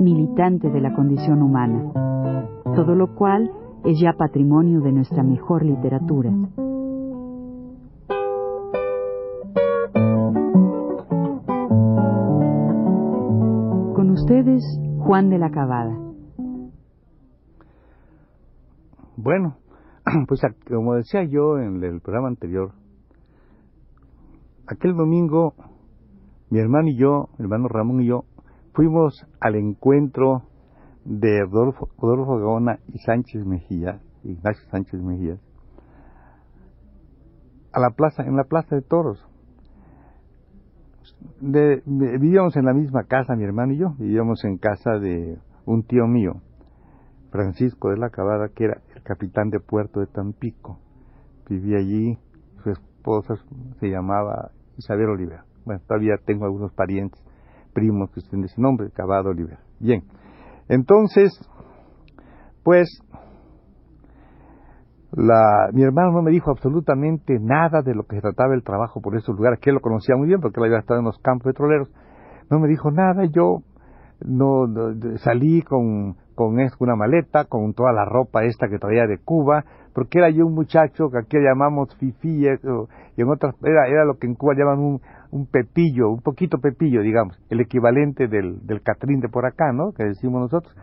militante de la condición humana, todo lo cual es ya patrimonio de nuestra mejor literatura. Con ustedes, Juan de la Cabada. Bueno, pues como decía yo en el programa anterior, aquel domingo mi hermano y yo, mi hermano Ramón y yo, fuimos al encuentro de Rodolfo, Gaona y Sánchez Mejía, Ignacio Sánchez Mejía, a la plaza, en la plaza de toros. vivíamos en la misma casa, mi hermano y yo, vivíamos en casa de un tío mío, Francisco de la Cabada, que era el capitán de puerto de Tampico. Vivía allí, su esposa se llamaba Isabel Olivera. Bueno, todavía tengo algunos parientes primos que de ese nombre, Cabado Oliver. Bien, entonces, pues, la, mi hermano no me dijo absolutamente nada de lo que se trataba el trabajo por esos lugares, que él lo conocía muy bien porque él había estado en los campos petroleros. No me dijo nada, yo no, salí con, con una maleta, con toda la ropa esta que traía de Cuba, porque era yo un muchacho que aquí llamamos fifí, y en otras, era, era lo que en Cuba llaman un, un pepillo, un poquito pepillo, digamos, el equivalente del, del catrín de por acá, ¿no? Que decimos nosotros.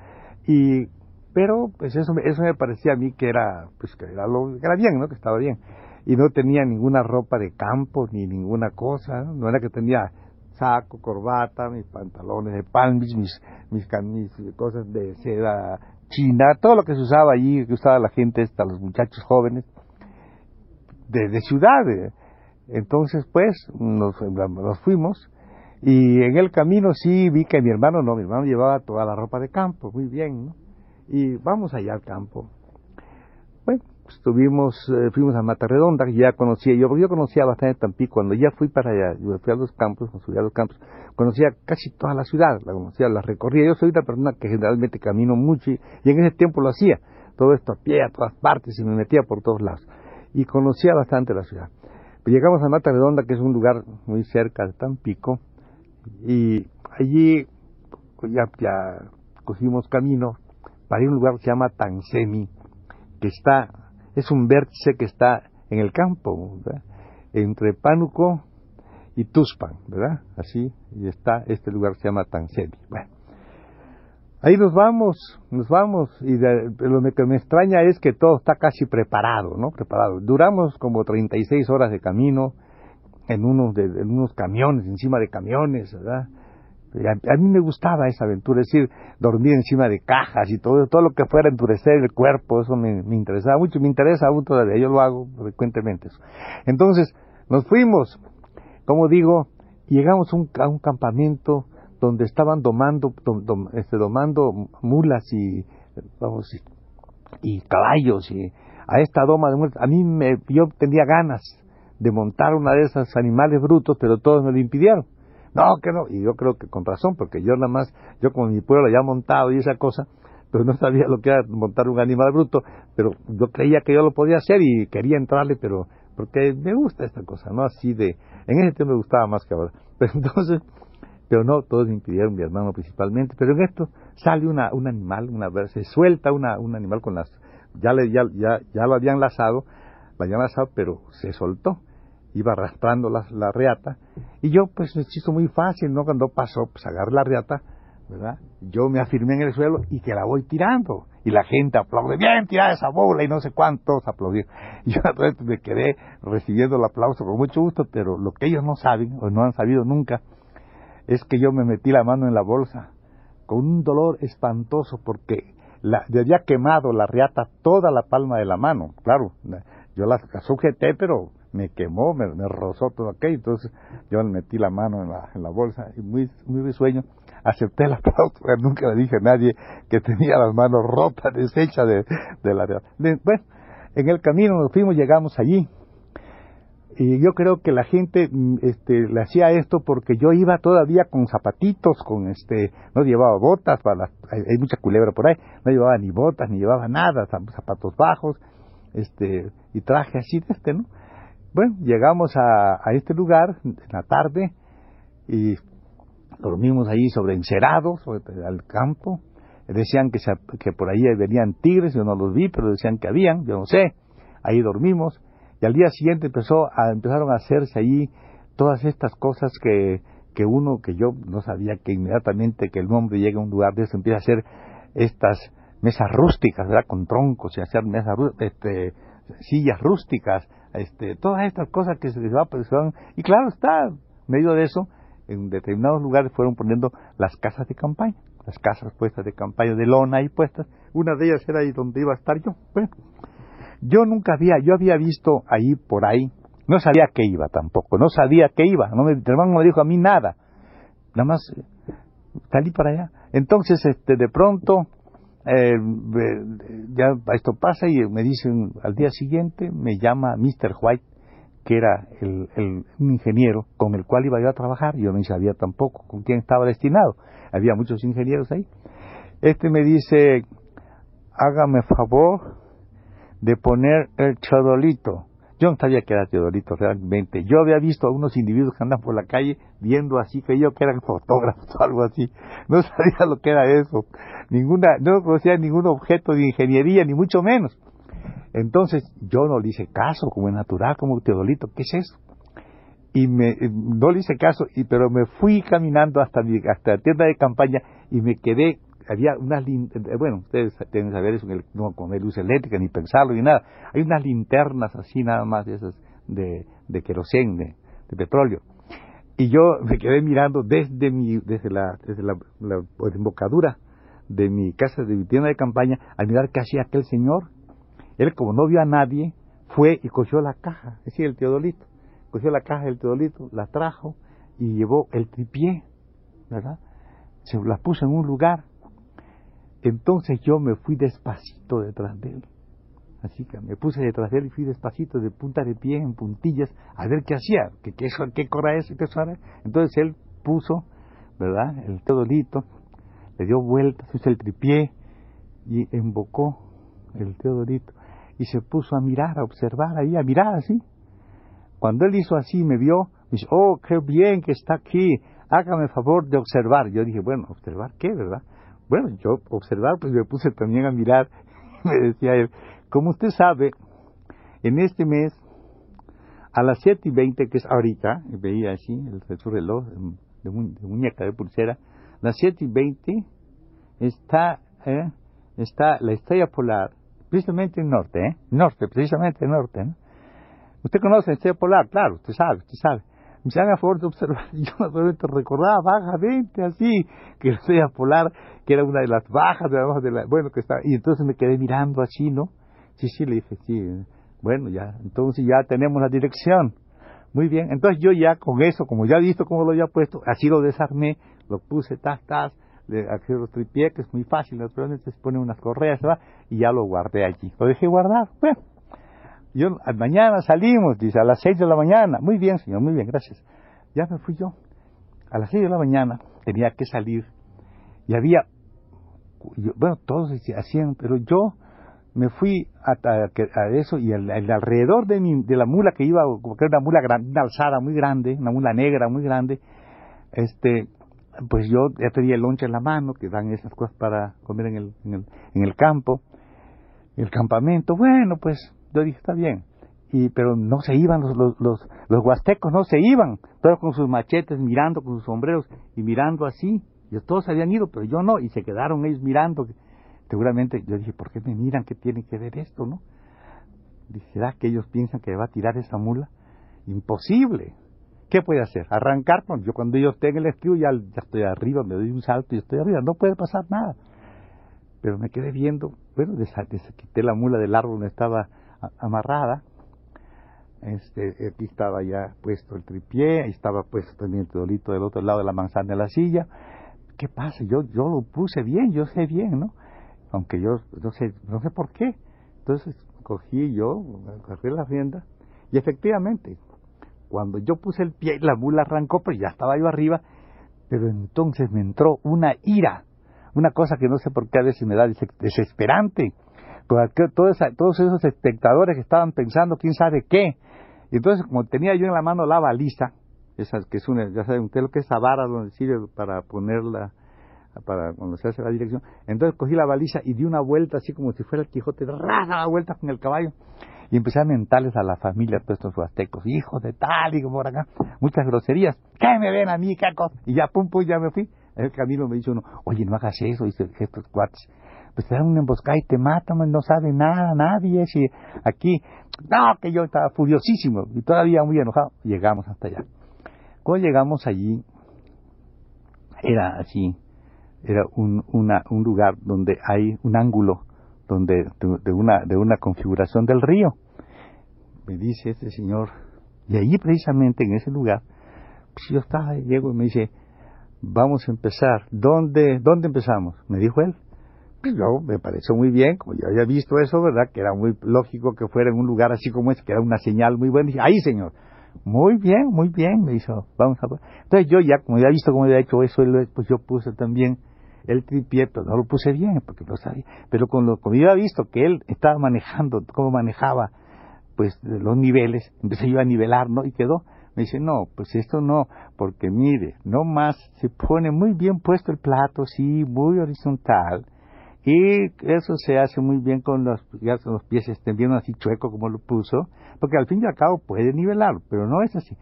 Y, pero, pues eso, eso me parecía a mí que era, pues que era, lo, era bien, ¿no? Que estaba bien. Y no tenía ninguna ropa de campo, ni ninguna cosa, ¿no? era que tenía saco, corbata, mis pantalones de palmis, mis, mis, mis cosas de seda china, todo lo que se usaba allí, que usaba la gente esta, los muchachos jóvenes, de, de ciudad, entonces, pues, nos, fuimos y en el camino sí vi que mi hermano no, mi hermano llevaba toda la ropa de campo, muy bien, ¿no? Y vamos allá al campo. Estuvimos, eh, fuimos a Mata Redonda, que ya conocía, yo, yo conocía bastante Tampico, cuando ya fui para allá, yo fui a los campos, subí a los campos, conocía casi toda la ciudad, la conocía, la recorría, yo soy una persona que generalmente camino mucho y, y en ese tiempo lo hacía, todo esto a pie, a todas partes, y me metía por todos lados, y conocía bastante la ciudad. Llegamos a Mata Redonda, que es un lugar muy cerca de Tampico, y allí pues, ya, ya cogimos camino para ir a un lugar que se llama Tansemi, que está, es un vértice que está en el campo, entre Pánuco y Tuspan, ¿verdad? Así, y está este lugar se llama Tansemi. Bueno, Ahí nos vamos, nos vamos, y lo que me extraña es que todo está casi preparado, ¿no? Preparado. Duramos como 36 horas de camino en unos, de, en unos camiones, encima de camiones, ¿verdad? A, mí me gustaba esa aventura, es decir, dormir encima de cajas y todo, todo lo que fuera endurecer el cuerpo, eso me, interesaba mucho, me interesa aún todavía, yo lo hago frecuentemente. Eso. Entonces, nos fuimos, como digo, llegamos un, a un campamento donde estaban domando, este, domando mulas y, vamos, y, caballos y a esta doma de muerte. A mí me, yo tenía ganas de montar una de esas animales brutos, pero todos me lo impidieron. No, que no, y yo creo que con razón, porque yo nada más, yo como mi pueblo ya montado y esa cosa, pues no sabía lo que era montar un animal bruto, pero yo creía que yo lo podía hacer y quería entrarle, pero porque me gusta esta cosa, ¿no? Así de, en ese tiempo me gustaba más que ahora. Pero entonces, pero no, todos me impidieron, mi hermano principalmente, pero en esto sale una, un animal, una se suelta una, un animal con las, ya, le, ya, ya, ya lo habían lazado, lo habían lazado, pero se soltó, iba arrastrando la, la reata, y yo pues me hizo muy fácil, ¿no? Cuando pasó, pues agarré la reata, ¿verdad? Yo me afirmé en el suelo y que la voy tirando. Y la gente aplaude, bien, tira esa bola y no sé cuántos aplaudieron. Yo me quedé recibiendo el aplauso con mucho gusto, pero lo que ellos no saben, o no han sabido nunca, es que yo me metí la mano en la bolsa con un dolor espantoso porque la, yo había quemado la riata toda la palma de la mano, claro, yo la, sujeté pero me quemó, me, rozó todo aquello, entonces yo me metí la mano en la, en la bolsa y muy, muy risueño, acepté la aplauso, nunca le dije a nadie que tenía las manos rotas, deshechas de, de la... bueno, en el camino nos fuimos, llegamos allí, y yo creo que la gente mm, este, le hacía esto porque yo iba todavía con zapatitos, con este, no llevaba botas, para hay, mucha culebra por ahí, no llevaba ni botas, ni llevaba nada, zapatos bajos, este, y traje así de este, ¿no? Bueno, llegamos a, a este lugar en la tarde y dormimos ahí sobre encerados, sobre, al campo. Decían que, que por ahí venían tigres, yo no los vi, pero decían que habían, yo no sé. Ahí dormimos y al día siguiente empezó a, empezaron a hacerse allí todas estas cosas que, que uno, que yo no sabía que inmediatamente que el hombre llega a un lugar de eso empieza a hacer estas mesas rústicas, ¿verdad? Con troncos y hacer mesas, este, sillas rústicas, este, todas estas cosas que se les va pues, y claro está, en medio de eso, en determinados lugares fueron poniendo las casas de campaña, las casas puestas de campaña de lona ahí puestas, una de ellas era ahí donde iba a estar yo, bueno, yo nunca había, yo había visto ahí por ahí, no sabía que iba tampoco, no sabía que iba, no el hermano no me dijo a mí nada, nada más salí para allá. Entonces, este, de pronto, eh, ya esto pasa y me dicen al día siguiente, me llama Mr. White, que era el, un ingeniero con el cual iba yo a trabajar, yo no sabía tampoco con quién estaba destinado, había muchos ingenieros ahí. Este me dice, hágame favor, de poner el chodolito. Yo no sabía que era teodolito realmente. Yo había visto a unos individuos que andan por la calle viendo así, que yo que eran fotógrafos o algo así. No sabía lo que era eso. Ninguna, no conocía ningún objeto de ingeniería, ni mucho menos. Entonces yo no le hice caso, como es natural, como teodolito. ¿Qué es eso? Y me, no le hice caso, y, pero me fui caminando hasta, mi, hasta la tienda de campaña y me quedé había unas eh, bueno, ustedes deben saber eso, no con luz eléctrica, ni pensarlo, ni nada. Hay unas linternas así nada más de esas de, de querosén, de, petróleo. Y yo me quedé mirando desde mi, desde la, desde la, embocadura de mi casa, de mi tienda de campaña, al mirar qué hacía aquel señor. Él, como no vio a nadie, fue y cogió la caja, es decir, el teodolito. Cogió la caja del teodolito, la trajo y llevó el tripié, ¿verdad? Se la puso en un lugar entonces yo me fui despacito detrás de él. Así que me puse detrás de él y fui despacito, de punta de pie, en puntillas, a ver qué hacía, qué, qué, qué cora es, qué suena. Entonces él puso, ¿verdad?, el teodolito, le dio vueltas, hizo el tripié y embocó el teodolito y se puso a mirar, a observar ahí, a mirar así. Cuando él hizo así, me vio, me dice, oh, qué bien que está aquí, hágame favor de observar. Yo dije, bueno, ¿observar qué, verdad? Bueno, yo observar, pues me puse también a mirar. Me decía él, como usted sabe, en este mes, a las 7 y 20, que es ahorita, veía así el, su reloj de, muñeca de pulsera, las 7 y 20 está, eh, está la estrella polar, precisamente en norte, ¿eh? Norte, precisamente en norte, ¿no? Usted conoce la estrella polar, claro, usted sabe, usted sabe me haga favor de observar, yo solamente recordaba vagamente así, que la estrella polar, que era una de las bajas, de la, de la, bueno, que está, y entonces me quedé mirando así, ¿no? Sí, sí, le dije, sí, bueno, ya, entonces ya tenemos la dirección. Muy bien, entonces yo ya con eso, como ya he visto cómo lo había puesto, así lo desarmé, lo puse, tas, tas, le accedí los tripié, que es muy fácil, los se ponen unas correas, ¿va? y ya lo guardé allí. Lo dejé guardar, bueno, yo, mañana salimos, dice, a las seis de la mañana. Muy bien, señor, muy bien, gracias. Ya me fui yo. A las seis de la mañana tenía que salir. Y había, bueno, todos hacían, pero yo me fui a, eso y el, alrededor de, mi, de la mula que iba, como que era una mula grande, una alzada muy grande, una mula negra muy grande, este, pues yo ya tenía el lonche en la mano, que dan esas cosas para comer en el, en el, en el campo, el campamento. Bueno, pues yo dije, está bien. Y, pero no se iban los, los, los, huastecos, no se iban, todos con sus machetes mirando, con sus sombreros y mirando así. Y todos habían ido, pero yo no, y se quedaron ellos mirando. Seguramente yo dije, ¿por qué me miran? ¿Qué tiene que ver esto, no? Dije, ¿será que ellos piensan que va a tirar esa mula? Imposible. ¿Qué puede hacer? Arrancar. yo cuando ellos estén el estribo ya, ya estoy arriba, me doy un salto y estoy arriba. No puede pasar nada. Pero me quedé viendo, bueno, quité la mula del árbol donde estaba amarrada. Este, aquí estaba ya puesto el tripié, estaba puesto también el teodolito del otro lado de la manzana de la silla. ¿qué pasa? Yo, yo lo puse bien, yo sé bien, ¿no? Aunque yo no sé, no sé por qué. Entonces cogí yo, agarré la rienda y efectivamente, cuando yo puse el pie, la mula arrancó, pero ya estaba yo arriba, pero entonces me entró una ira, una cosa que no sé por qué a veces me da desesperante. Todos, todos esos espectadores que estaban pensando quién sabe qué. Y entonces, como tenía yo en la mano la baliza, esas que es una, ya saben usted lo que es esa vara donde sirve para ponerla, para cuando se hace la dirección. Entonces cogí la baliza y di una vuelta así como si fuera el Quijote, rara la vuelta con el caballo. Y empecé a mentarles a la familia, todos estos huastecos, hijos de tal y como por acá, muchas groserías. ¿Qué me ven a mí, qué Y ya, pum, pum, ya me fui. En el camino me dice uno, oye, no hagas eso, dice estos cuates. Pues te dan una emboscada y te matan, no sabe nada, nadie. Si aquí, no, que yo estaba furiosísimo y todavía muy enojado. Llegamos hasta allá. Cuando llegamos allí, era así, era un, lugar donde hay un ángulo donde de, una, configuración del río. Me dice este señor, y ahí precisamente en ese lugar, pues yo estaba, llego y me dice, vamos a empezar. ¿Dónde, dónde empezamos? Me dijo él. Pues yo me pareció muy bien, como yo había visto eso, ¿verdad? Que era muy lógico que fuera en un lugar así como este, que era una señal muy buena. dije, ahí, señor. Muy bien, muy bien, me dijo, vamos a... Entonces yo ya, como ya he visto cómo había hecho eso, pues yo puse también el tripié, no lo puse bien, porque lo sabía, pero con lo, como yo había visto que él estaba manejando, cómo manejaba, pues, los niveles, empecé yo a nivelar, ¿no? Y quedó. Me dice, no, pues esto no, porque mire, no más se pone muy bien puesto el plato, sí, muy horizontal, y eso se hace muy bien con los, los pies extendiendo así chueco como lo puso, porque al fin y al cabo puede nivelar, pero no es así.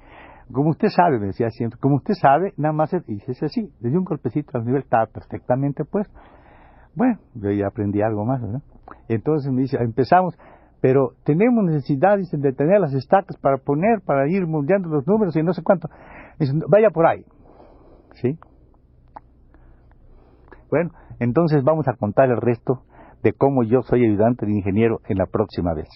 Como usted sabe, me decía siempre, como usted sabe, nada más dice así, le un golpecito al nivel, estaba perfectamente puesto. Bueno, yo ya aprendí algo más. Entonces me dice, empezamos, pero tenemos necesidad de tener las estacas para poner, para ir moldeando los números y no sé cuánto. Dice, vaya por ahí. ¿Sí? Bueno, entonces vamos a contar el resto de cómo yo soy ayudante de ingeniero en la próxima vez.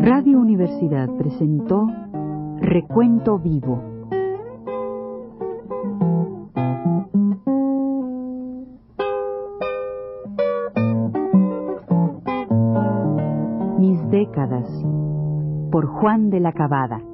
Radio Universidad presentó Recuento Vivo. Juan de la Cabada.